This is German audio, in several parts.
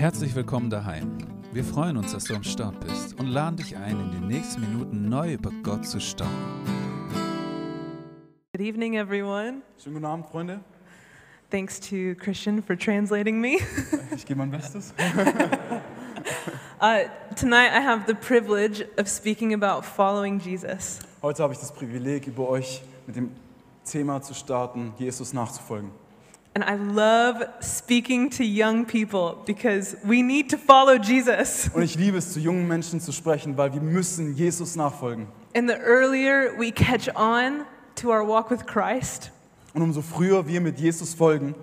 Herzlich willkommen daheim. Wir freuen uns, dass du am Start bist und laden dich ein, in den nächsten Minuten neu über Gott zu staunen. Good evening, everyone. Schönen guten Abend, Freunde. Thanks to Christian for translating me. Ich gebe mein Bestes. Uh, tonight, I have the privilege of speaking about following Jesus. Heute habe ich das Privileg, über euch mit dem Thema zu starten, Jesus nachzufolgen. And I love speaking to young people because we need to follow Jesus. Und ich liebe es, zu jungen Menschen zu sprechen, weil wir müssen Jesus nachfolgen. And the earlier we catch on to our walk with Christ, Und umso früher wir mit Jesus folgen,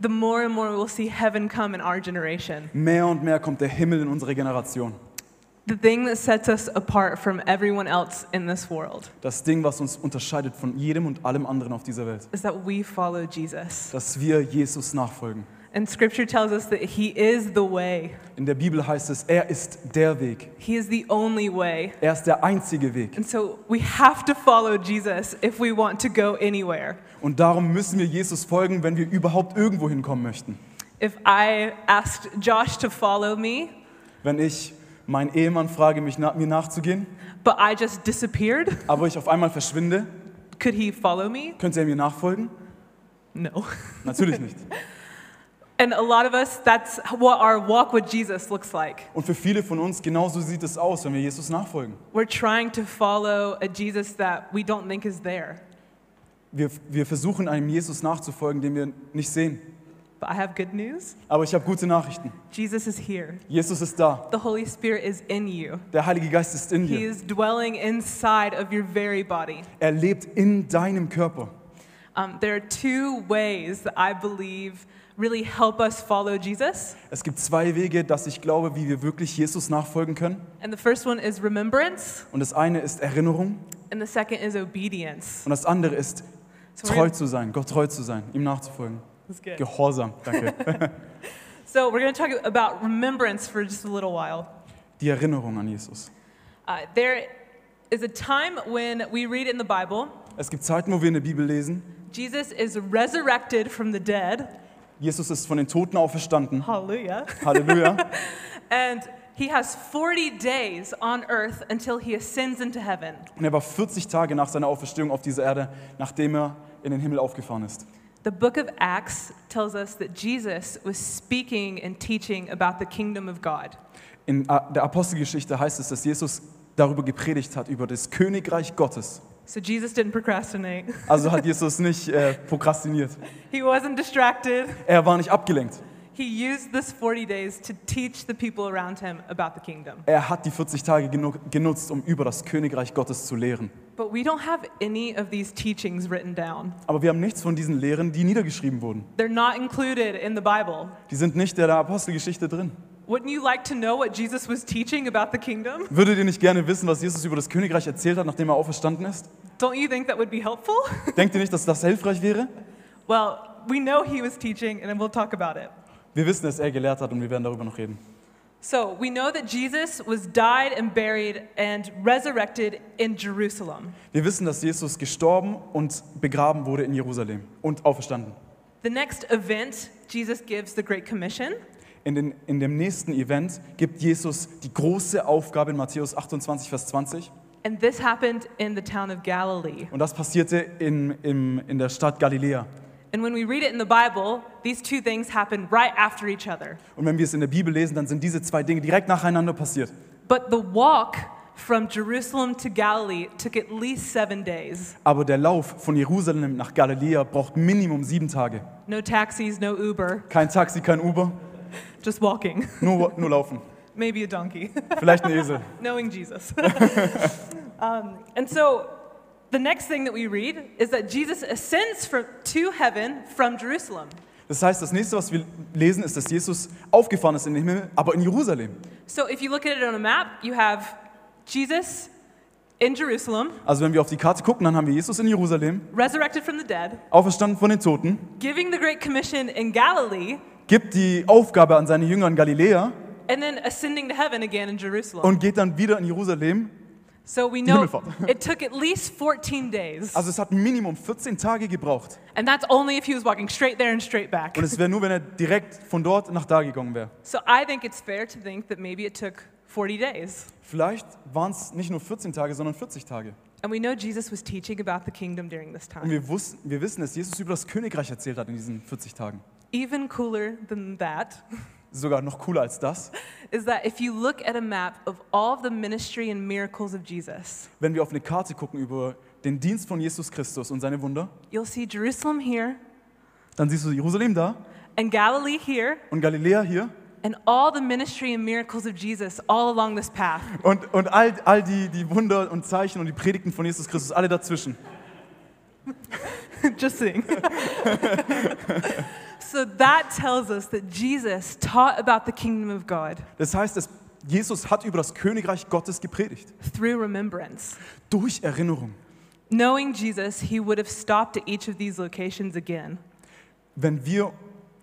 the more and more we'll see heaven come in our generation. mehr und mehr kommt der Himmel in unsere Generation. The thing that sets us apart from everyone else in this world Das Ding, was uns unterscheidet von jedem und allem anderen auf dieser Welt. is that we follow Jesus. Dass wir Jesus nachfolgen. And scripture tells us that he is the way. In der Bibel heißt es, er ist der Weg. He is the only way. Er ist der einzige Weg. And so we have to follow Jesus if we want to go anywhere. Und darum müssen wir Jesus folgen, wenn wir überhaupt irgendwo hinkommen möchten. If I asked Josh to follow me, Wenn ich meinen Ehemann frage, mich na mir nachzugehen, but I just disappeared, aber ich auf einmal verschwinde, could he follow me? könnte er mir nachfolgen? No. Natürlich nicht. And a lot of us, that's what our walk with Jesus looks like. Und für viele von uns genauso sieht es aus, wenn wir Jesus nachfolgen. We're trying to follow a Jesus that we don't think is there. Wir, wir versuchen einem Jesus nachzufolgen, den wir nicht sehen. But I have good news. Aber ich habe gute Nachrichten. Jesus is here. Jesus ist da. The Holy Spirit is in you. Der Heilige Geist ist in He dir. is dwelling inside of your very body. Er lebt in deinem Körper. Um, there are two ways that I believe really help us follow Jesus. Es gibt zwei Wege, dass ich glaube, wie wir wirklich Jesus nachfolgen können. And the first one is remembrance, Und das eine ist Erinnerung and the second is obedience. und das andere ist So treu zu sein, Gott treu zu sein, ihm nachzufolgen. Gehorsam, danke. So we're going to talk about remembrance for just a little while. Die Erinnerung an Jesus. Uh, there is a time when we read in the Bible, Es gibt Zeiten, wo wir in der Bibel lesen, Jesus is resurrected from the dead. Jesus ist von den Toten auferstanden. Hallelujah. Halleluja. And he has 40 days on earth until he ascends into heaven. Und er war 40 Tage nach seiner Auferstehung auf dieser Erde, nachdem er in den Himmel aufgefahren ist. The book of Acts tells us that Jesus was speaking and teaching about the kingdom of God. In äh, der Apostelgeschichte heißt es, dass Jesus darüber gepredigt hat, über das Königreich Gottes. So Jesus didn't procrastinate. Also hat Jesus nicht äh, prokrastiniert. He wasn't distracted. Er war nicht abgelenkt. He used this 40 days to teach the people around him about the kingdom. Er hat die 40 Tage genu genutzt, um über das Königreich Gottes zu lehren. But we don't have any of these teachings written down. Aber wir haben nichts von diesen Lehren, die niedergeschrieben wurden. They're not included in the Bible. Die sind nicht in der Apostelgeschichte drin. Wouldn't you like to know what Jesus was teaching about the kingdom? Würdet ihr nicht gerne wissen, was Jesus über das Königreich erzählt hat, nachdem er auferstanden ist? Don't you think that would be helpful? Denkt ihr nicht, dass das hilfreich wäre? well, we know he was teaching, and we'll talk about it. Wir wissen, dass er gelehrt hat und wir werden darüber noch reden. So, we know that Jesus was died and buried and resurrected in Jerusalem. Wir wissen, dass Jesus gestorben und begraben wurde in Jerusalem und auferstanden. The next event, Jesus gives the Great Commission. In, den, in dem nächsten Event gibt Jesus die große Aufgabe in Matthäus 28, Vers 20. And this happened in the town of Galilee. Und das passierte in, im, in der Stadt Galiläa. And when we read it in the Bible, these two things happen right after each other. Und wenn wir es in der Bibel lesen, dann sind diese zwei Dinge direkt nacheinander passiert. But the walk from Jerusalem to Galilee took at least seven days. Aber der Lauf von Jerusalem nach Galiläa braucht Minimum sieben Tage. No taxis, no Uber, Kein Taxi, kein Uber, just walking. nur, nur laufen. Maybe a donkey, Vielleicht ein Esel. knowing Jesus. um, and so the next thing that we read is that Jesus ascends from, to heaven from Jerusalem. Das heißt, das nächste, was wir lesen, ist, dass Jesus aufgefahren ist in den Himmel, aber in Jerusalem. So if you look at it on a map, you have Jesus in Jerusalem, Also wenn wir auf die Karte gucken, dann haben wir Jesus in Jerusalem, resurrected from the dead, auferstanden von den Toten, giving the Great Commission in Galilee, gibt die Aufgabe an seine Jünger in Galiläa and then ascending to heaven again in Jerusalem. und geht dann wieder in Jerusalem So we know it took at least 14 days. Also es hat Minimum 14 Tage gebraucht. And that's only if he was walking straight there and straight back. Und es wäre nur, wenn er direkt von dort nach da gegangen wäre. So I think it's fair to think that maybe it took 40 days. Vielleicht waren es nicht nur 14 Tage, sondern 40 Tage. And we know Jesus was teaching about the kingdom during this Und time. wir, wussten, wir wissen, dass Jesus über das Königreich erzählt hat in diesen 40 Tagen. Even cooler than that Sogar noch cooler als das. is that if you look at a map of all of the ministry and miracles of Jesus, Wenn wir auf eine Karte gucken über den Dienst von Jesus Christus und seine Wunder, you'll see Jerusalem here dann siehst du Jerusalem da and Galilee here und Galiläa hier and all the ministry and miracles of Jesus all along this path. und, und all, all die, die Wunder und Zeichen und die Predigten von Jesus Christus, alle dazwischen. Just saying. so that tells us that Jesus taught about the kingdom of God Das heißt, dass Jesus hat über das Königreich Gottes gepredigt. through remembrance. Durch Erinnerung. Knowing Jesus, he would have stopped at each of these locations again. Wenn wir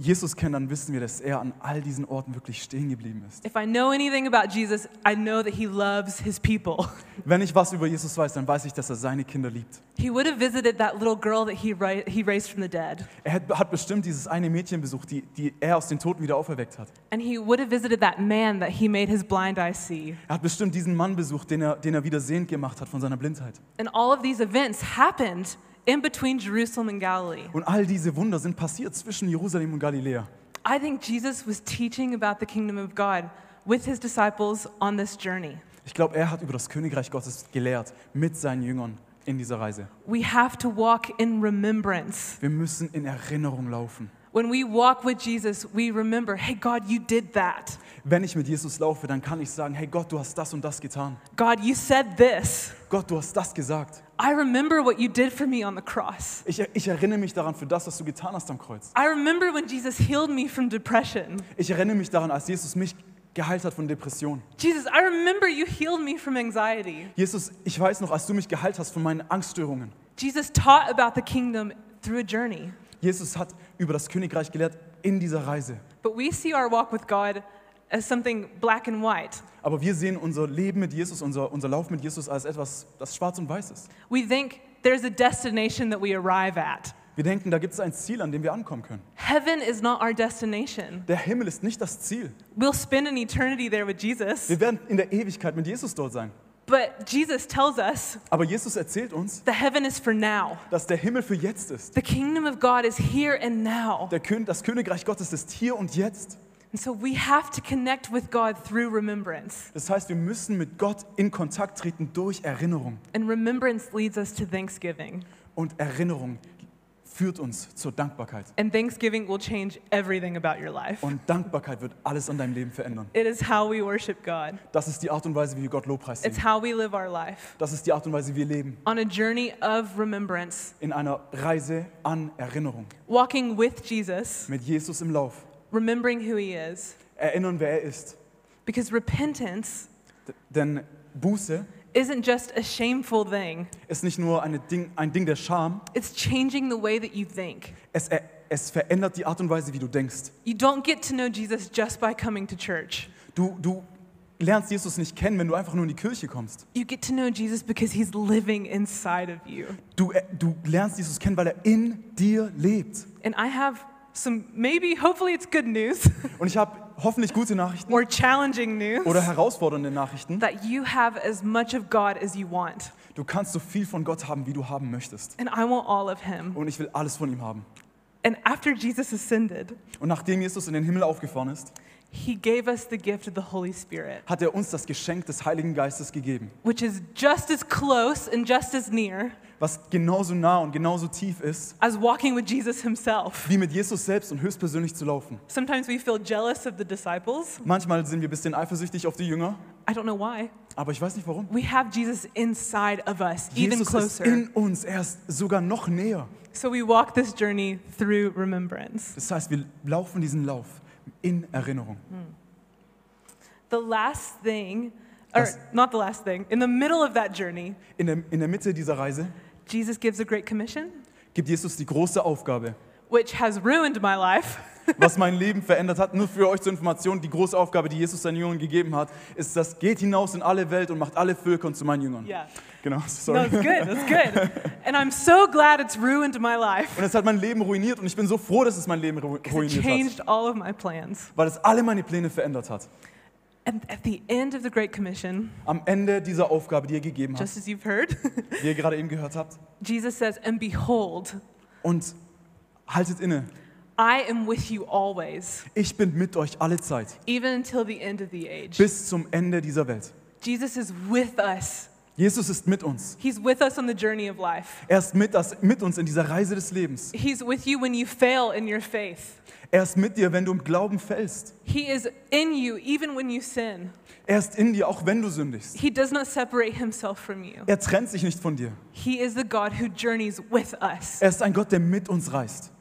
Jesus kennen, dann wissen wir, dass er an all diesen Orten wirklich stehen geblieben ist. If I know anything about Jesus, I know that he loves his people. Wenn ich was über Jesus weiß, dann weiß ich, dass er seine Kinder liebt. He would have visited that little girl that he, he raised from the dead. Er hat, hat bestimmt dieses eine Mädchen besucht, die, die er aus den Toten wieder auferweckt hat. And he would have visited that man that he made his blind eye see. Er hat bestimmt diesen Mann besucht, den er, den er wieder sehend gemacht hat von seiner Blindheit. And all of these events happened in between Jerusalem and Galilee. Und all diese Wunder sind passiert zwischen Jerusalem und Galiläa. I think Jesus was teaching about the kingdom of God with his disciples on this journey. Ich glaube, er hat über das Königreich Gottes gelehrt mit seinen Jüngern in dieser Reise. We have to walk in remembrance. Wir müssen in Erinnerung laufen. When we walk with Jesus, we remember, hey, God, you did that. Wenn ich mit Jesus laufe, dann kann ich sagen, hey Gott, du hast das und das getan. God, you said this. Gott, du hast das gesagt. I remember what you did for me on the cross. Ich, ich erinnere mich daran für das, was du getan hast am Kreuz. I remember when Jesus healed me from depression. Ich erinnere mich daran, als Jesus mich geheilt hat von Depressionen. Jesus, I remember you healed me from anxiety. Jesus, ich weiß noch, als du mich geheilt hast von meinen Angststörungen. Jesus taught about the kingdom through a journey. Jesus hat über das Königreich gelehrt in dieser Reise. But we see our walk with God as something black and white. Aber wir sehen unser Leben mit Jesus, unser, unser Lauf mit Jesus als etwas, das schwarz und weiß ist. We think there's a destination that we arrive at. Wir denken, da gibt es ein Ziel, an dem wir ankommen können. Heaven is not our destination. Der Himmel ist nicht das Ziel. We'll spend an eternity there with Jesus. Wir werden in der Ewigkeit mit Jesus dort sein. But Jesus tells us Aber Jesus erzählt uns, the heaven is for now. dass der Himmel für jetzt ist. The kingdom of God is here and now. Der Kön das Königreich Gottes ist hier und jetzt. And so we have to connect with God through remembrance. Das heißt, wir müssen mit Gott in Kontakt treten durch Erinnerung. And remembrance leads us to thanksgiving. Und Erinnerung führt uns zur Dankbarkeit. And thanksgiving will change everything about your life. Und Dankbarkeit wird alles an deinem Leben verändern. It is how we worship God. Das ist die Art und Weise, wie wir Gott Lobpreis It's how we live our life Das ist die Art und Weise, wie wir leben. on a journey of remembrance, In einer Reise an Erinnerung. walking with Jesus, Mit Jesus im Lauf. Remembering who he is. Erinnern, wer er ist. Because repentance D- Denn Buße isn't just a shameful thing, ist nicht nur eine Ding, ein Ding der Scham. it's changing the way that you think. Es, er- es verändert die Art und Weise, wie du denkst. You don't get to know Jesus just by coming to church. Du, du lernst Jesus nicht kennen, wenn du einfach nur in die Kirche kommst. You get to know Jesus because he's living inside of you. Du, äh, du lernst Jesus kennen, weil er in dir lebt. And I have some, maybe, hopefully it's good news Und ich habe hoffentlich gute Nachrichten or challenging news oder herausfordernde Nachrichten. that you have as much of God as you want. Du kannst so viel von Gott haben, wie du haben möchtest. And I want all of him. Und ich will alles von ihm haben. And after Jesus ascended, Und nachdem Jesus in den Himmel aufgefahren ist, he gave us the gift of the Holy Spirit, hat er uns das Geschenk des Heiligen Geistes gegeben, which is just as close and just as near was genauso nah und genauso tief ist, as walking with Jesus himself. wie mit Jesus selbst und höchstpersönlich zu laufen. Sometimes we feel jealous of the disciples. Manchmal sind wir ein bisschen eifersüchtig auf die Jünger, I don't know why. aber ich weiß nicht warum. We have Jesus inside of us, even Jesus ist closer. in uns, er ist sogar noch näher. So we walk this journey through remembrance. Das heißt, wir laufen diesen Lauf in Erinnerung. The last thing, or Das- not the last thing, in the middle of that journey, In der, in der Mitte dieser Reise Jesus gives a great commission. gibt Jesus die große Aufgabe, which has ruined my life, was mein Leben verändert hat. Nur für euch zur Information, die große Aufgabe, die Jesus seinen Jüngern gegeben hat, ist das, geht hinaus in alle Welt und macht alle Völker zu meinen Jüngern. yeah. Genau, No, sorry. it's good. It's good. And I'm so glad it's ruined my life. Und es hat mein Leben ruiniert und ich bin so froh, dass es mein Leben ru- 'cause It ruiniert hat, changed all of my plans. weil es alle meine Pläne verändert hat. And at the end of the Great Commission, Am Ende dieser Aufgabe, die er gegeben hat, just as you've heard, die ihr gerade eben gehört habt, Jesus says, And behold, und haltet inne, I am with you always, ich bin mit euch alle Zeit, even until the end of the age. bis zum Ende dieser Welt. Jesus is with us. Jesus ist mit uns. He's with us on the journey of life. Er ist mit, das, mit uns in dieser Reise des Lebens. He's with you when you fail in your faith. Er ist mit dir, wenn du im Glauben fällst. He is in you even when you sin. Er ist in dir, auch wenn du sündigst. He does not separate himself from you. Er trennt sich nicht von dir. He is the God who journeys with us. Er ist ein Gott, der mit uns reist.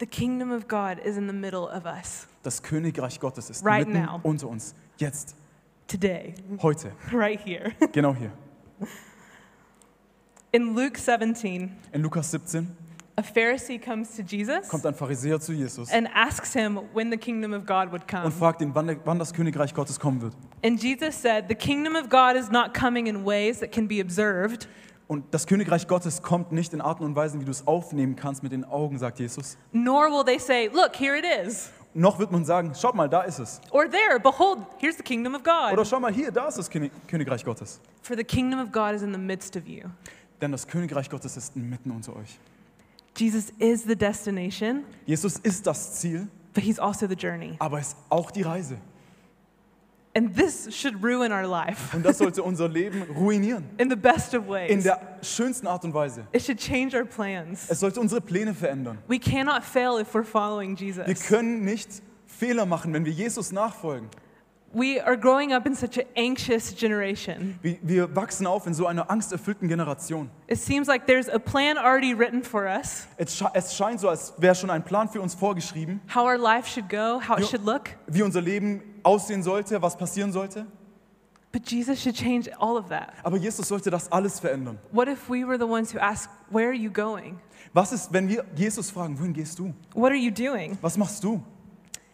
The kingdom of God is in the middle of us Das Königreich Gottes ist Right mitten now. unter uns. Jetzt, today, heute, right here. genau hier. In Luke 17, In Lukas 17 a Pharisee comes to Jesus kommt ein Pharisäer zu Jesus and asks him when the kingdom of God would come. und fragt ihn, wann, wann das Königreich Gottes kommen wird. And Jesus said, The kingdom of God is not coming in ways that can be observed, Und das Königreich Gottes kommt nicht in Arten und Weisen, wie du es aufnehmen kannst mit den Augen, sagt Jesus. nor will they say, Look, here it is. Noch wird man sagen, schaut mal, da ist es. Or there, behold, here's the kingdom of Oder God. schau mal hier, da ist das König- Königreich Gottes. For the kingdom of God is in the midst of you. Denn das Königreich Gottes ist mitten unter euch. Jesus is the destination, Jesus ist das Ziel, but he's also the journey. aber er ist auch die Reise. And this should ruin our life Und das sollte unser Leben ruinieren. in the best of In ways. der schönsten Art und Weise. It should change our plans. Es sollte unsere Pläne verändern. We cannot fail if we're following Wir Jesus. können nicht Fehler machen, wenn wir Jesus nachfolgen. We are growing up in such an anxious generation. Wir, wir wachsen auf in so einer angsterfüllten Generation. It seems like there's a plan already written for us, Es, sche es scheint so, als wäre schon ein Plan für uns vorgeschrieben, how our life should go, how it Jo- should look. wie unser Leben aussehen sollte, was passieren sollte. But Jesus should change all of that. Aber Jesus sollte das alles verändern. What if we were the ones who ask, Where are you going? Was ist, wenn wir Jesus fragen, wohin gehst du? What are you doing? Was machst du?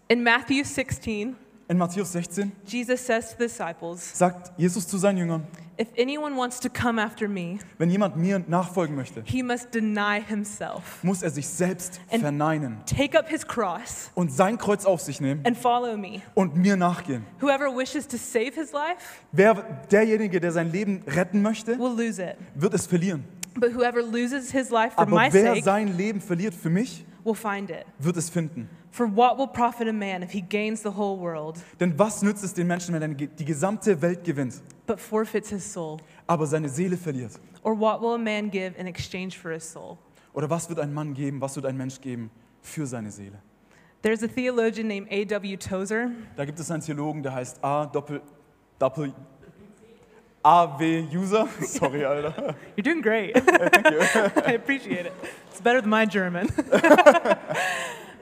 In Matthew 16, In Matthäus 16 Jesus says to the disciples, sagt Jesus zu seinen Jüngern, If anyone wants to come after me, wenn jemand mir nachfolgen möchte, he must deny himself, muss er sich selbst And- verneinen take up his cross, und sein Kreuz auf sich nehmen and follow me. und mir nachgehen. Whoever wishes to save his life Wer, derjenige, der sein Leben retten möchte, will lose it. wird es verlieren. But whoever loses his life for Aber my wer sake sein Leben verliert für mich, will find it. wird es finden. For what will profit a man if he gains the whole world, Denn was nützt es den Menschen, wenn er die gesamte Welt gewinnt, but forfeits his soul? aber seine Seele verliert? Or what will a man give in exchange for his soul? Oder was wird ein Mann geben, was wird ein Mensch geben für seine Seele? There's a theologian named A.W. Tozer. Da gibt es einen Theologen, der heißt A Doppel Doppel AW User. Sorry, Alter. You're doing great. I appreciate it. It's better than my German.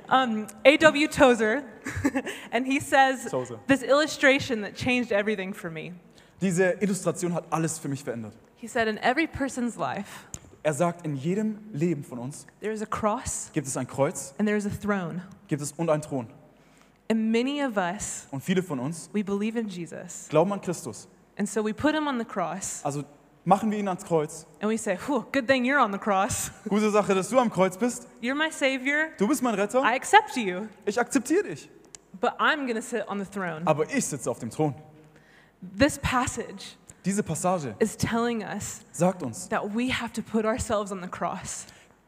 Um, A.W. Tozer, and he says Tozer. this illustration that changed everything for me. Diese Illustration hat alles für mich verändert. He said, In every person's life, Er sagt, in jedem Leben von uns there is a cross gibt es ein Kreuz, and there is a throne. gibt es und ein Thron. And many of us, Und viele von uns we believe in Jesus. glauben an Christus. And so we put him on the cross Also machen wir ihn ans Kreuz. and we say, Whew, good thing you're on the cross. Gute Sache, dass du am Kreuz bist. You're my Savior. Du bist mein Retter. I accept you. Ich akzeptiere dich. But I'm going to sit on the throne. Aber ich sitze auf dem Thron. This passage Diese Passage is telling us sagt uns, that we have to put ourselves on the cross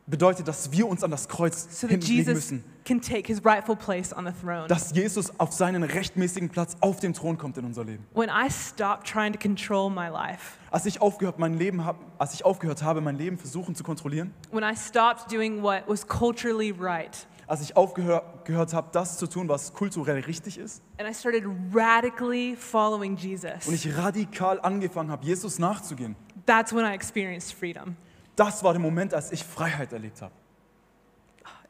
bedeutet, dass wir uns an das Kreuz so hinlegen müssen. can take his rightful place on the throne. Dass Jesus auf seinen rechtmäßigen Platz auf dem Thron kommt in unser Leben. When I stop trying to control my life, Als ich aufgehört, mein Leben hab, als ich aufgehört habe, mein Leben versuchen zu kontrollieren, when I stopped doing what was culturally right, als ich aufgehört gehört habe, das zu tun, was kulturell richtig ist, and I started radically following und ich radikal angefangen habe, Jesus nachzugehen, that's when I experienced freedom. Das war der Moment, als ich Freiheit erlebt habe.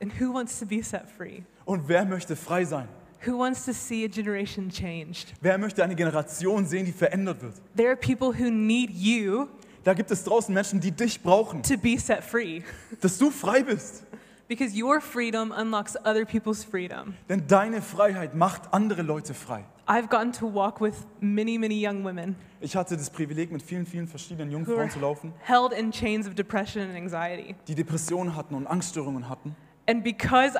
And who wants to be set free? Und wer möchte frei sein? Who wants to see a generation changed? Wer möchte eine Generation sehen, die verändert wird? There are people who need you Da gibt es draußen Menschen, die dich brauchen, to be set free. dass du frei bist. Because your freedom unlocks other people's freedom. Denn deine Freiheit macht andere Leute frei. I've gotten to walk with many, many young women Ich hatte das Privileg, mit vielen, vielen verschiedenen jungen who are Frauen zu laufen, held in chains of depression and anxiety. die Depressionen hatten und Angststörungen hatten. And because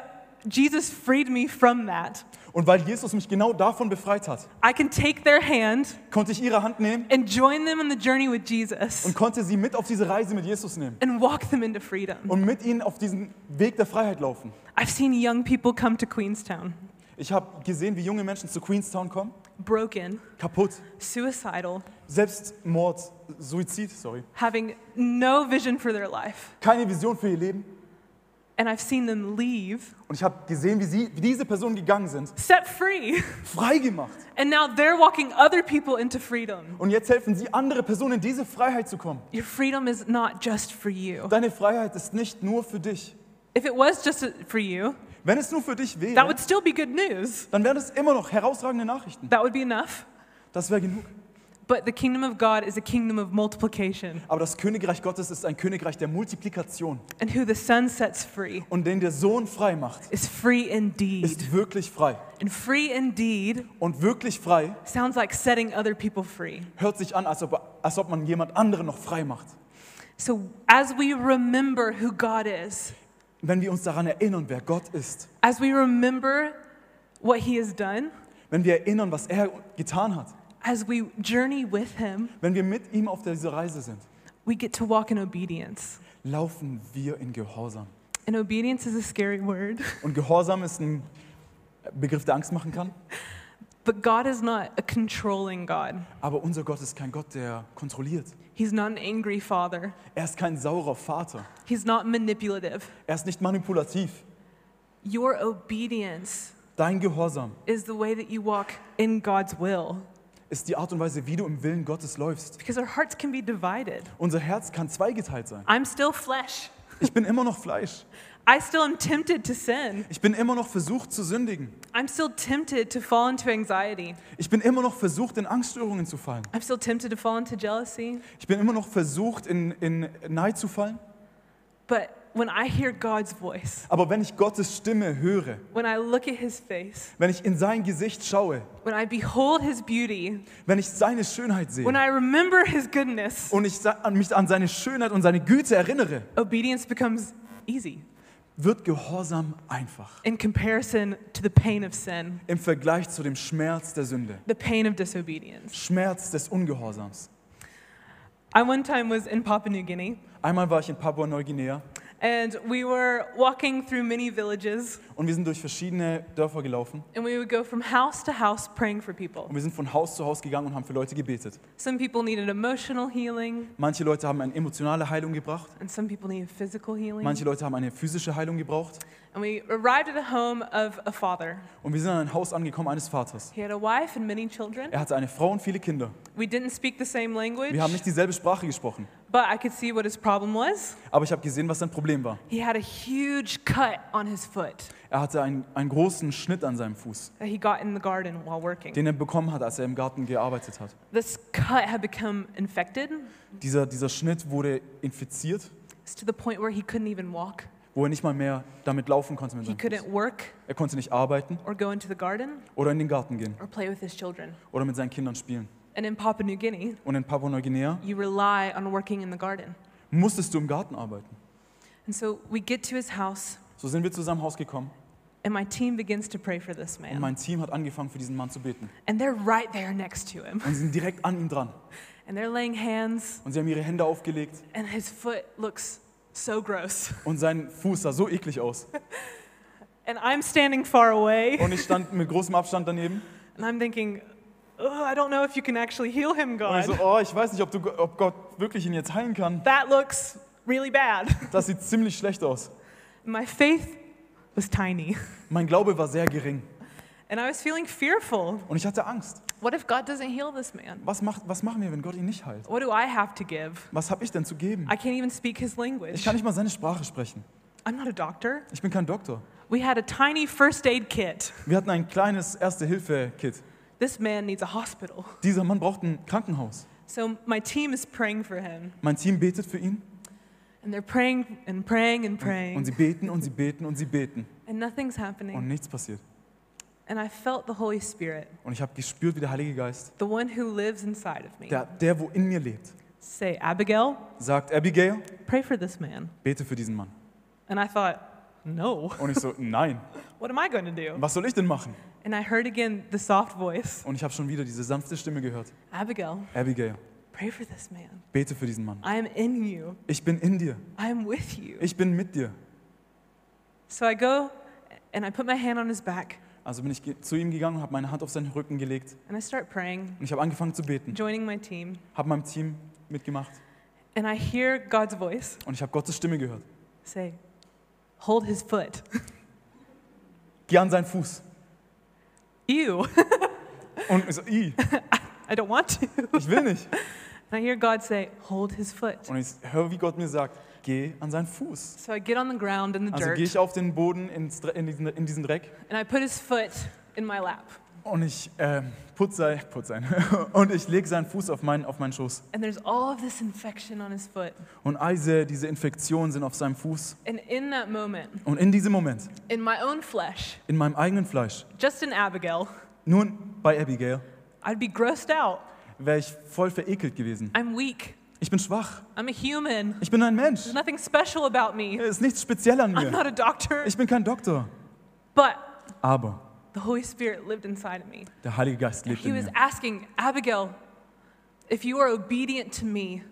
Jesus freed me from that, Und weil Jesus mich genau davon befreit hat, I can take their hand konnte ich ihre Hand nehmen and join them on the journey with Jesus und konnte sie mit auf diese Reise mit Jesus nehmen and walk them into freedom. und mit ihnen auf diesen Weg der Freiheit laufen. I've seen young people come to Queenstown Ich habe gesehen, wie junge Menschen zu Queenstown kommen, broken, kaputt, suicidal, Selbstmord, Suizid, sorry, having no vision for their life. keine Vision für ihr Leben. And I've seen them leave Und ich habe gesehen, wie, sie, wie diese Personen gegangen sind, set free. frei gemacht. And now they're walking other people into freedom. Und jetzt helfen sie andere Personen in diese Freiheit zu kommen. Your freedom is not just for you. Deine Freiheit ist nicht nur für dich. If it was just for you, Wenn es nur für dich that wäre, would still be good news. dann wären es immer noch herausragende Nachrichten. That would be enough. Das wäre genug. But the kingdom of God is a kingdom of multiplication. Aber das Königreich Gottes ist ein Königreich der Multiplikation. And who the Son sets free Und den der Sohn frei macht, is free indeed. ist wirklich frei. And free indeed Und wirklich frei sounds like setting other people free. hört sich an, als ob, als ob man jemand anderen noch frei macht. So as we remember who God is, Wenn wir uns daran erinnern, wer Gott ist, as we remember what He has done, wenn wir erinnern, was er getan hat, as we journey with Him, wenn wir mit ihm auf dieser Reise sind, we get to walk in obedience. laufen wir in Gehorsam. And obedience is a scary word, Und Gehorsam ist ein Begriff, der Angst machen kann. but God is not a controlling God. Aber unser Gott ist kein Gott, der kontrolliert. He's not an angry father. Er ist kein saurer Vater. He's not manipulative. Er ist nicht manipulativ. Your obedience Dein Gehorsam is the way that you walk in God's will. ist die Art und Weise, wie du im Willen Gottes läufst. Because our hearts can be divided. Unser Herz kann zweigeteilt sein. I'm still flesh. Ich bin immer noch Fleisch. I still am tempted to sin. Ich bin immer noch versucht zu sündigen. I'm still tempted to fall into anxiety. Ich bin immer noch versucht, in Angststörungen zu fallen. I'm still tempted to fall into jealousy. Ich bin immer noch versucht, in, in Neid zu fallen. But when I hear God's voice, Aber wenn ich Gottes Stimme höre, when I look at his face, wenn ich in sein Gesicht schaue, when I behold his beauty, wenn ich seine Schönheit when sehe I remember his goodness, und ich sa- an mich an seine Schönheit und seine Güte erinnere, obedience becomes easy wird Gehorsam einfach in comparison to the pain of sin, im Vergleich zu dem Schmerz der Sünde, the pain of disobedience. Schmerz des Ungehorsams. I one time was in Papua New Guinea Einmal war ich in Papua-Neuguinea and we were walking through many villages und wir sind durch verschiedene Dörfer gelaufen and we would go from house to house praying for people. und wir sind von Haus zu Haus gegangen und haben für Leute gebetet. Some people needed emotional healing Manche Leute haben eine emotionale Heilung gebracht, and some people needed physical healing. manche Leute haben eine physische Heilung gebraucht And we arrived at the home of a father. und wir sind an ein Haus angekommen eines Vaters. He had a wife and many children. Er hatte eine Frau und viele Kinder. We didn't speak the same language, Wir haben nicht dieselbe Sprache gesprochen, but I could see what his problem was. aber ich habe gesehen, was sein Problem war. He had a huge cut on his foot Er hatte einen, einen großen Schnitt an seinem Fuß, that he got in the garden while working. den er bekommen hat, als er im Garten gearbeitet hat. This cut had become infected. Dieser, dieser Schnitt wurde infiziert, It's to the point where he couldn't even walk. Wo er nicht mal mehr damit laufen konnte mit He couldn't work Er konnte nicht arbeiten or go into the garden oder in den Garten gehen or play with his children. oder mit seinen Kindern spielen. And in Papua New Guinea, Und in Papua-Neuguinea you rely on working in the garden. musstest du im Garten arbeiten. And so we get to his house, So sind wir zu seinem Haus gekommen and my team begins to pray for this und man. mein Team hat angefangen, für diesen Mann zu beten. And they're right there next to him. Und sie sind direkt an ihm dran. And they're laying hands, Und sie haben ihre Hände aufgelegt and his foot looks so gross. und sein Fuß sah so eklig aus. And I'm standing far away, Und ich stand mit großem Abstand daneben. and I'm thinking, oh, I don't know if you can actually heal him, Und ich so, God. oh, ich weiß nicht, ob, du, ob Gott wirklich ihn jetzt heilen kann. That looks really bad. Das sieht ziemlich schlecht aus. My faith was tiny, Mein Glaube war sehr gering and I was feeling fearful. und ich hatte Angst. What if God doesn't heal this man? Was, macht, was machen wir, wenn Gott ihn nicht heilt? What do I have to give? Was habe ich denn zu geben? I can't even speak his Ich language. kann nicht mal seine Sprache sprechen. I'm not a doctor. Ich bin kein Doktor. We had a tiny first aid kit. Wir hatten ein kleines Erste-Hilfe-Kit. This man needs a hospital. Dieser Mann braucht ein Krankenhaus. So my team is praying for him. Mein Team betet für ihn And they're praying and praying and Und praying, sie beten und sie beten und sie beten. and nothing's Und happening. nichts passiert. And I felt the Holy Spirit, Und ich habe gespürt, wie der Heilige Geist, the one who lives inside of me, der, der, wo in mir lebt, say, Abigail, sagt, Abigail, pray for this man. bete für diesen Mann. And I thought, no, Und ich so, nein, what am I going to do? was soll ich denn machen? And I heard again the soft voice, Und ich habe schon wieder diese sanfte Stimme gehört. Abigail, Abigail, pray for this man. bete für diesen Mann. I am in you. Ich bin in dir. I am with you. Ich bin mit dir. So I go and I put my hand on his back Also bin ich zu ihm gegangen und habe meine Hand auf seinen Rücken gelegt. and I start praying, Und ich habe angefangen zu beten. joining my team. Habe meinem Team mitgemacht. And I hear God's voice Und ich habe Gottes Stimme gehört. say, hold his foot. Geh an seinen Fuß. Ew, Und ich so, I, I don't want to. ich will nicht. And I hear God say, hold his foot. Und ich höre, wie Gott mir sagt, geh an seinen Fuß. So I get on the ground in the Also dirt gehe ich auf den Boden ins, Dre- in, diesen, in diesen Dreck and I put his foot in my lap. und ich ähm, putze, putze ein. und ich lege seinen Fuß auf meinen, auf meinen Schoß. And there's all of this infection on his foot. Und all diese, diese Infektionen sind auf seinem Fuß. And in that moment, Und in diesem Moment, in my own flesh, in meinem eigenen Fleisch, just in Abigail, nun bei Abigail, I'd be grossed out. Wäre ich voll verekelt gewesen. I'm weak. Ich bin schwach. I'm a human. Ich bin ein Mensch. There's nothing special about me. Es ist nichts speziell an I'm mir. not a doctor. Ich bin kein Doktor. But Aber the Holy Spirit lived inside of me. der Heilige Geist lebt He in was mir. asking, Abigail, if you are obedient to me,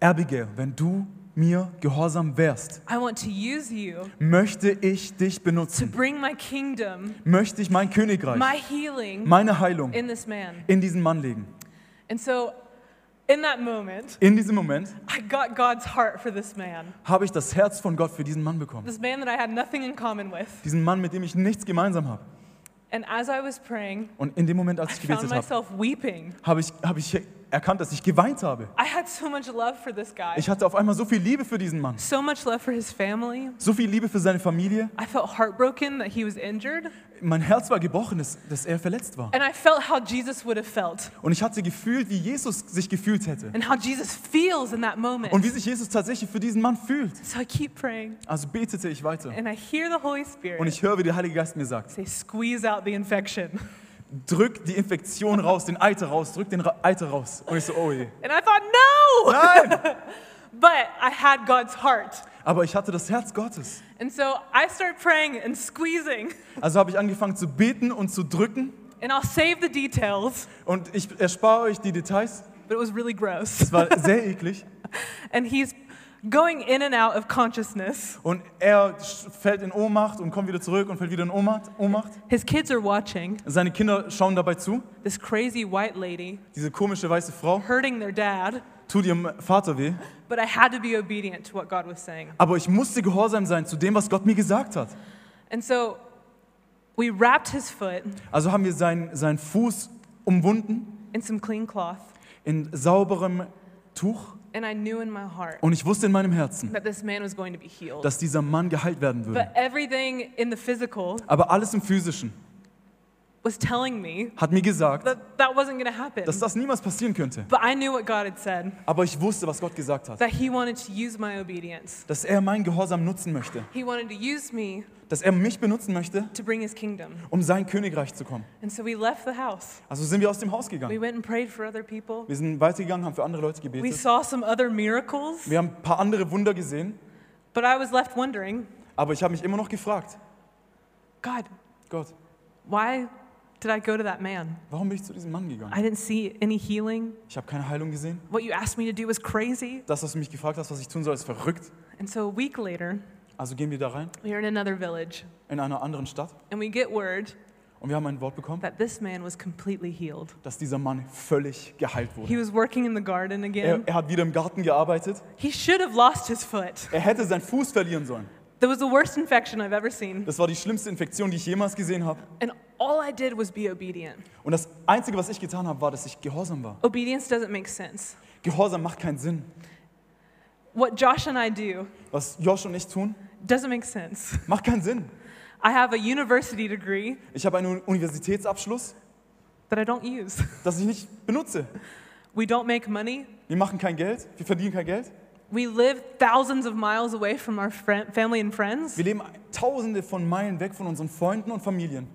Abigail, wenn du mir gehorsam wärst, I want to use you möchte ich dich to benutzen. bring my kingdom, Möchte ich mein Königreich, my healing meine Heilung in this man. in diesen Mann legen. And so, in that moment, In diesem Moment I got God's heart for this man. habe ich das Herz von Gott für diesen Mann bekommen. This man that I had nothing in common with. Diesen Mann, mit dem ich nichts gemeinsam habe. And as I was praying, Und in dem Moment, I als ich found gebetet habe, myself weeping. habe ich, habe ich erkannt, dass ich geweint habe. I had so much love for this guy, Ich hatte auf einmal so viel Liebe für diesen Mann. so much love for his family. So viel Liebe für seine Familie. I felt heartbroken that he was injured. Mein Herz war gebrochen, dass, dass er verletzt war. And I felt how Jesus would have felt Und ich hatte gefühlt, wie Jesus sich gefühlt hätte. and how Jesus feels in that moment. Und wie sich Jesus tatsächlich für diesen Mann fühlt. So I keep praying Also betete ich weiter. and I hear the Holy Und Spirit ich höre, wie der Heilige Geist mir sagt, say, squeeze out the infection. drück die Infektion raus, den Eiter raus, drück den Eiter raus. Und ich so, oh je. And I thought, no! Nein! But I had God's heart. Aber ich hatte das Herz Gottes. And so I started praying and squeezing. Also habe ich angefangen zu beten und zu drücken. And I'll save the details, Und ich erspare euch die Details. but it was really gross. Es war sehr eklig. And he's going in and out of consciousness. Und er fällt in Ohnmacht und kommt wieder zurück und fällt wieder in Ohnmacht. Ohnmacht. His kids are watching Seine Kinder schauen dabei zu. this crazy white lady Diese komische weiße Frau hurting their dad, tut ihrem Vater weh. but I had to be obedient to what God was saying. Aber ich musste gehorsam sein zu dem, was Gott mir gesagt hat. And so we wrapped his foot Also haben wir seinen, seinen Fuß umwunden in some clean cloth, in sauberem Tuch. And I knew in my heart Und ich wusste in meinem Herzen, that this man was going to be healed. dass dieser Mann geheilt werden würde. But everything in the physical Aber alles im Physischen was telling me hat mir gesagt, that that wasn't going to happen. dass das niemals passieren könnte. But I knew what God had said, Aber ich wusste, was Gott gesagt hat. that he wanted to use my obedience. Dass er meinen Gehorsam nutzen möchte. He wanted to use me Dass er mich benutzen möchte, to bring his kingdom. um sein Königreich zu kommen. And so we left the house. Also sind wir aus dem Haus We gegangen. went and prayed for other people. Wir sind weitergegangen, haben für andere Leute We gebetet. saw some other miracles, Wir haben ein paar andere Wunder gesehen. but I was left wondering, Aber ich habe mich immer noch gefragt, God, Gott, why did I go to that man? warum bin ich zu diesem Mann gegangen? I didn't see any healing. Ich habe keine Heilung gesehen. What you asked me to do was crazy. Das, was du mich gefragt hast, was ich tun soll, ist verrückt. And so a week later, Also gehen wir da rein, we were in another village, in einer anderen Stadt. and we get word Und wir haben ein Wort bekommen, that this man was completely healed. dass dieser Mann völlig geheilt He wurde. was working in the garden Er, again. er hat wieder im Garten gearbeitet. He should have lost his foot. Er hätte seinen Fuß verlieren sollen. That was the worst infection I've ever seen. Das war die schlimmste Infektion, die ich jemals gesehen habe. And all I did was be obedient. Und das Einzige, was ich getan habe, war, dass ich gehorsam war. Obedience doesn't make sense. Gehorsam macht keinen Sinn. What Josh and I do Was Josh und ich tun, doesn't make sense. macht keinen Sinn. I have a university degree Ich habe einen Universitätsabschluss, that I don't use. das ich nicht benutze. We don't make money. Wir machen kein Geld, wir verdienen kein Geld. We live thousands of miles away from our friend, family and friends. Wir leben tausende von Meilen weg von unseren Freunden und Familien.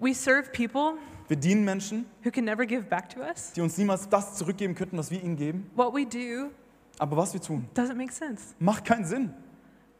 We serve people Wir dienen Menschen, who can never give back to us. die uns niemals das zurückgeben könnten, was wir ihnen geben. What we do Aber was wir tun, doesn't make sense. macht keinen Sinn.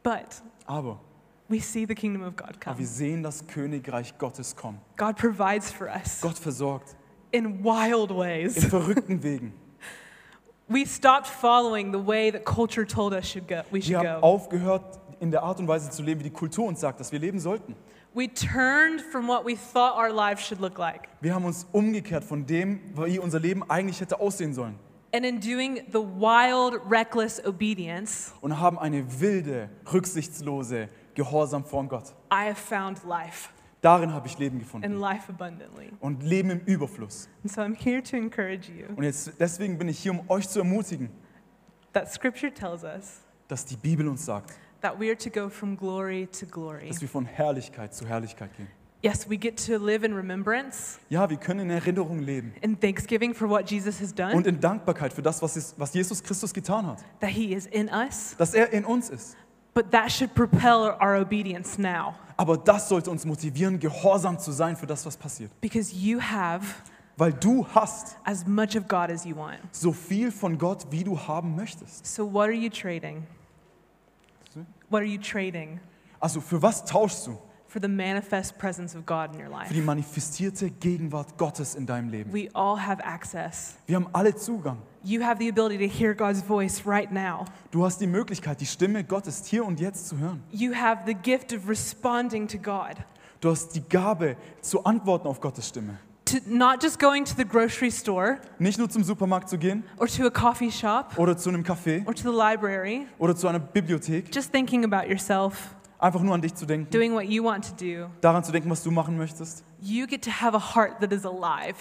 But Aber, we see the kingdom of God come. wir sehen das Königreich Gottes kommen. God provides for us Gott versorgt in wild in ways. verrückten Wegen. We stopped following the way that culture told us should go, we Wir should haben go. aufgehört, in der Art und Weise zu leben, wie die Kultur uns sagt, dass wir leben sollten. We turned from what we thought our lives should look like. Wir haben uns umgekehrt von dem, wie unser Leben eigentlich hätte aussehen sollen. And in doing the wild, reckless obedience, Und haben eine wilde, rücksichtslose Gehorsam vor Gott. I have found life Darin habe ich Leben and gefunden. life abundantly. Und Leben im Überfluss. And so I'm here to encourage you Und jetzt, deswegen bin ich hier, um euch zu ermutigen, that scripture tells us dass die Bibel uns sagt, that we are to go from glory to glory. dass wir von Herrlichkeit zu Herrlichkeit gehen. Yes, we get to live in remembrance, Ja, wir können in Erinnerung leben in thanksgiving for what Jesus has done, und in Dankbarkeit für das, was, was Jesus Christus getan hat. that he is in us, Dass er in uns ist. but that should propel our obedience now Aber das sollte uns motivieren, gehorsam zu sein für das, was passiert. because you have Weil du hast as much of God as you want. so viel von Gott, wie du haben möchtest. So, what are you trading? What are you trading Also für was tauschst du? for the manifest presence of God in your Für die life? manifestierte Gegenwart Gottes in deinem Leben. We all have access. Wir haben alle Zugang. You have the ability to hear God's voice right now. Du hast die Möglichkeit, die Stimme Gottes hier und jetzt zu hören. You have the gift of responding to God. Du hast die Gabe zu antworten auf Gottes Stimme. To not just going to the grocery store Nicht nur zum Supermarkt zu gehen or to a coffee shop oder zu einem Café or to the library, oder zu einer Bibliothek, just thinking about yourself, einfach nur an dich zu denken, doing what you want to do. daran zu denken, was du machen möchtest. You get to have a heart that is alive.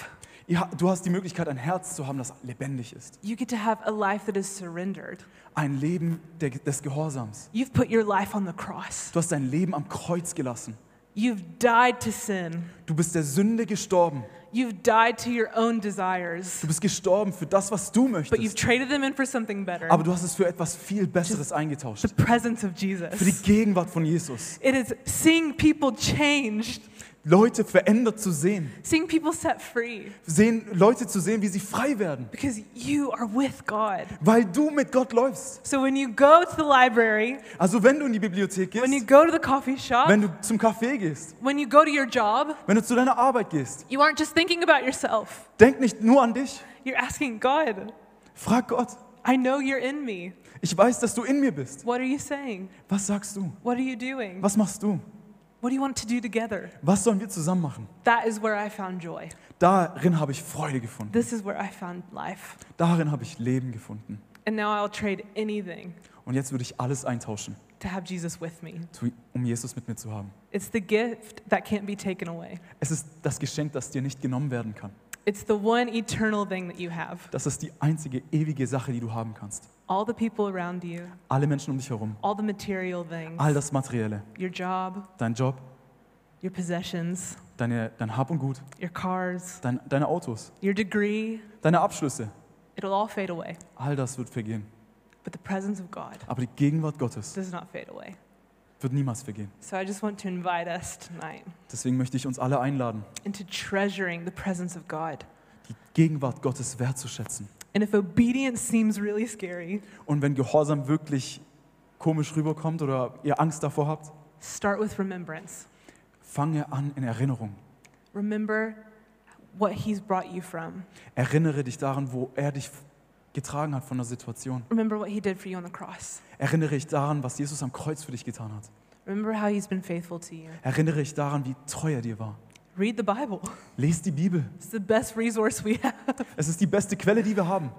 Ja, du hast die Möglichkeit, ein Herz zu haben, das lebendig ist. You get to have a life that is surrendered. Ein Leben der, des Gehorsams. You've put your life on the cross. Du hast dein Leben am Kreuz gelassen. You've died to sin. Du bist der Sünde gestorben. You've died to your own desires. Du bist gestorben für das, was du möchtest. But you've traded them in for something better. Aber du hast es für etwas viel Besseres eingetauscht. The presence of Jesus. Für die Gegenwart von Jesus. It is seeing people changed, Leute verändert zu sehen. seeing people set free sehen. Leute zu sehen, wie sie frei werden. because you are with God. Weil du mit Gott läufst. So when you go to the library, Also wenn du in die Bibliothek when you gehst, go to the coffee shop, wenn du zum Café gehst, when you go to your job, wenn du zu deiner Arbeit gehst, you aren't just thinking about yourself. denk nicht nur an dich. You're asking God, Frag Gott. I know you're in me. Ich weiß, dass du in mir bist. What are you saying? Was sagst du? What are you doing? Was machst du? What do you want to do together? Was sollen wir zusammen machen? That is where I found joy. Darin habe ich Freude gefunden. This is where I found life. Darin habe ich Leben gefunden. And now I'll trade anything Und jetzt würde ich alles eintauschen, to have Jesus with me. um Jesus mit mir zu haben. It's the gift that can't be taken away. Es ist das Geschenk, das dir nicht genommen werden kann. It's the one eternal thing that you have. Das ist die einzige ewige Sache, die du haben kannst. All the people around you, Alle Menschen um dich herum, all the material things, all das Materielle, your job, dein Job, your possessions, deine, dein Hab und Gut, your cars, dein, deine Autos, your degree, deine Abschlüsse, it'll all fade away. all das wird vergehen. But the presence of God Aber die Gegenwart Gottes does not fade away. wird niemals vergehen. So I just want to invite us tonight Deswegen möchte ich uns alle einladen, into treasuring the presence of God. die Gegenwart Gottes wertzuschätzen. And if obedience seems really scary, Und wenn Gehorsam wirklich komisch rüberkommt oder ihr Angst davor habt, start with remembrance. fange an in Erinnerung. Remember what He's brought you from. Erinnere dich daran, wo er dich getragen hat von der Situation. Remember what He did for you on the cross. Erinnere dich daran, was Jesus am Kreuz für dich getan hat. Remember how He's been faithful to you. Erinnere dich daran, wie treu er dir war. Read the Bible. Lies die Bibel. It's the best resource we have. Es ist die beste Quelle, die wir haben.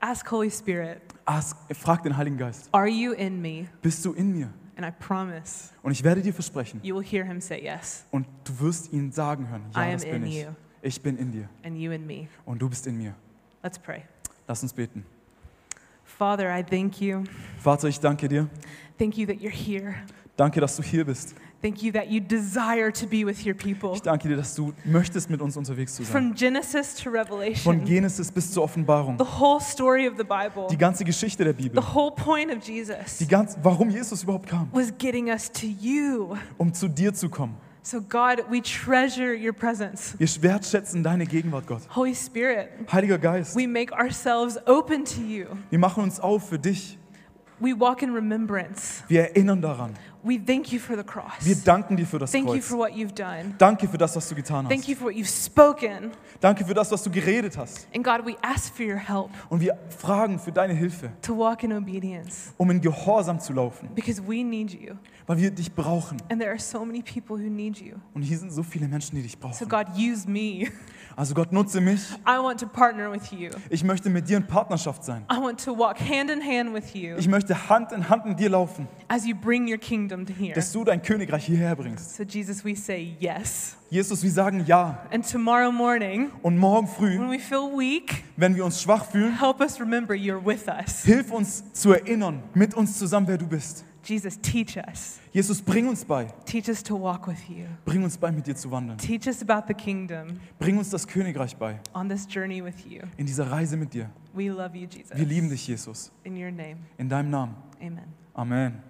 Ask Holy Spirit, Ask, frag den Heiligen Geist, are you in me? bist du in mir? And I promise Und ich werde dir versprechen, you will hear Him say yes. und du wirst ihn sagen hören, I ja, am das bin in ich. you Ich bin in dir and you in me. und du bist in mir. Let's pray. Lass uns beten. Father, I thank you. Vater, ich danke dir. Thank you that you're here. Danke, dass du hier bist. Thank you that you desire to be with your people. Ich danke dir, dass du möchtest, mit uns unterwegs zu sein. From Genesis to Von Revelation, Genesis bis zur Offenbarung. the whole story of the Bible, Die ganze Geschichte der Bibel. the whole point of Jesus Die ganz, warum Jesus überhaupt kam. was getting us to you. Um zu dir zu kommen. So, God, we treasure your presence. Wir wertschätzen deine Gegenwart, Gott. Holy Spirit, Heiliger Geist, we make ourselves open to you. wir machen uns auf für dich. We walk in remembrance. Wir erinnern daran. We thank you for the Wir cross. danken dir für das Thank you Kreuz. for what you've done. Danke für das, was du getan Thank hast. you for what you've spoken. Danke für das, was du geredet hast. And God, we ask for your help Und wir fragen für deine Hilfe, to walk in obedience um in Gehorsam zu laufen, because we need you. weil wir dich brauchen. And there are so many people who need you. Und hier sind so viele Menschen, die dich So, brauchen. God, use me. Also Gott, nutze mich. I want to partner with you. Ich möchte mit dir in Partnerschaft sein. I want to walk hand in hand with you Ich möchte Hand in Hand mit dir laufen, as you bring your kingdom to here. dass du dein Königreich hierher bringst. So, Jesus, we say yes. Jesus, wir sagen ja. And tomorrow morning, Und morgen früh, when we feel weak, wenn wir uns schwach fühlen, help us remember you're with us. hilf uns zu erinnern, mit uns zusammen, wer du bist. Jesus, teach us. Jesus, bring uns bei. Teach us to walk with you. Bring uns bei, mit dir zu wandeln. Teach us about the kingdom Bring uns das Königreich bei, on this journey with you. in dieser Reise mit dir. We love you, Jesus. Wir lieben dich, Jesus. In your name, In deinem Namen. amen. Amen.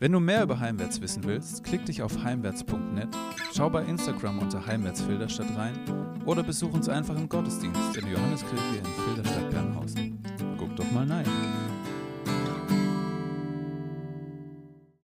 Wenn du mehr über Heimwärts wissen willst, klick dich auf heimwärts.net, schau bei Instagram unter Heimwärts Filderstadt rein oder besuch uns einfach im Gottesdienst in der Johanneskirche in Filderstadt-Bernhausen. Guck doch mal rein.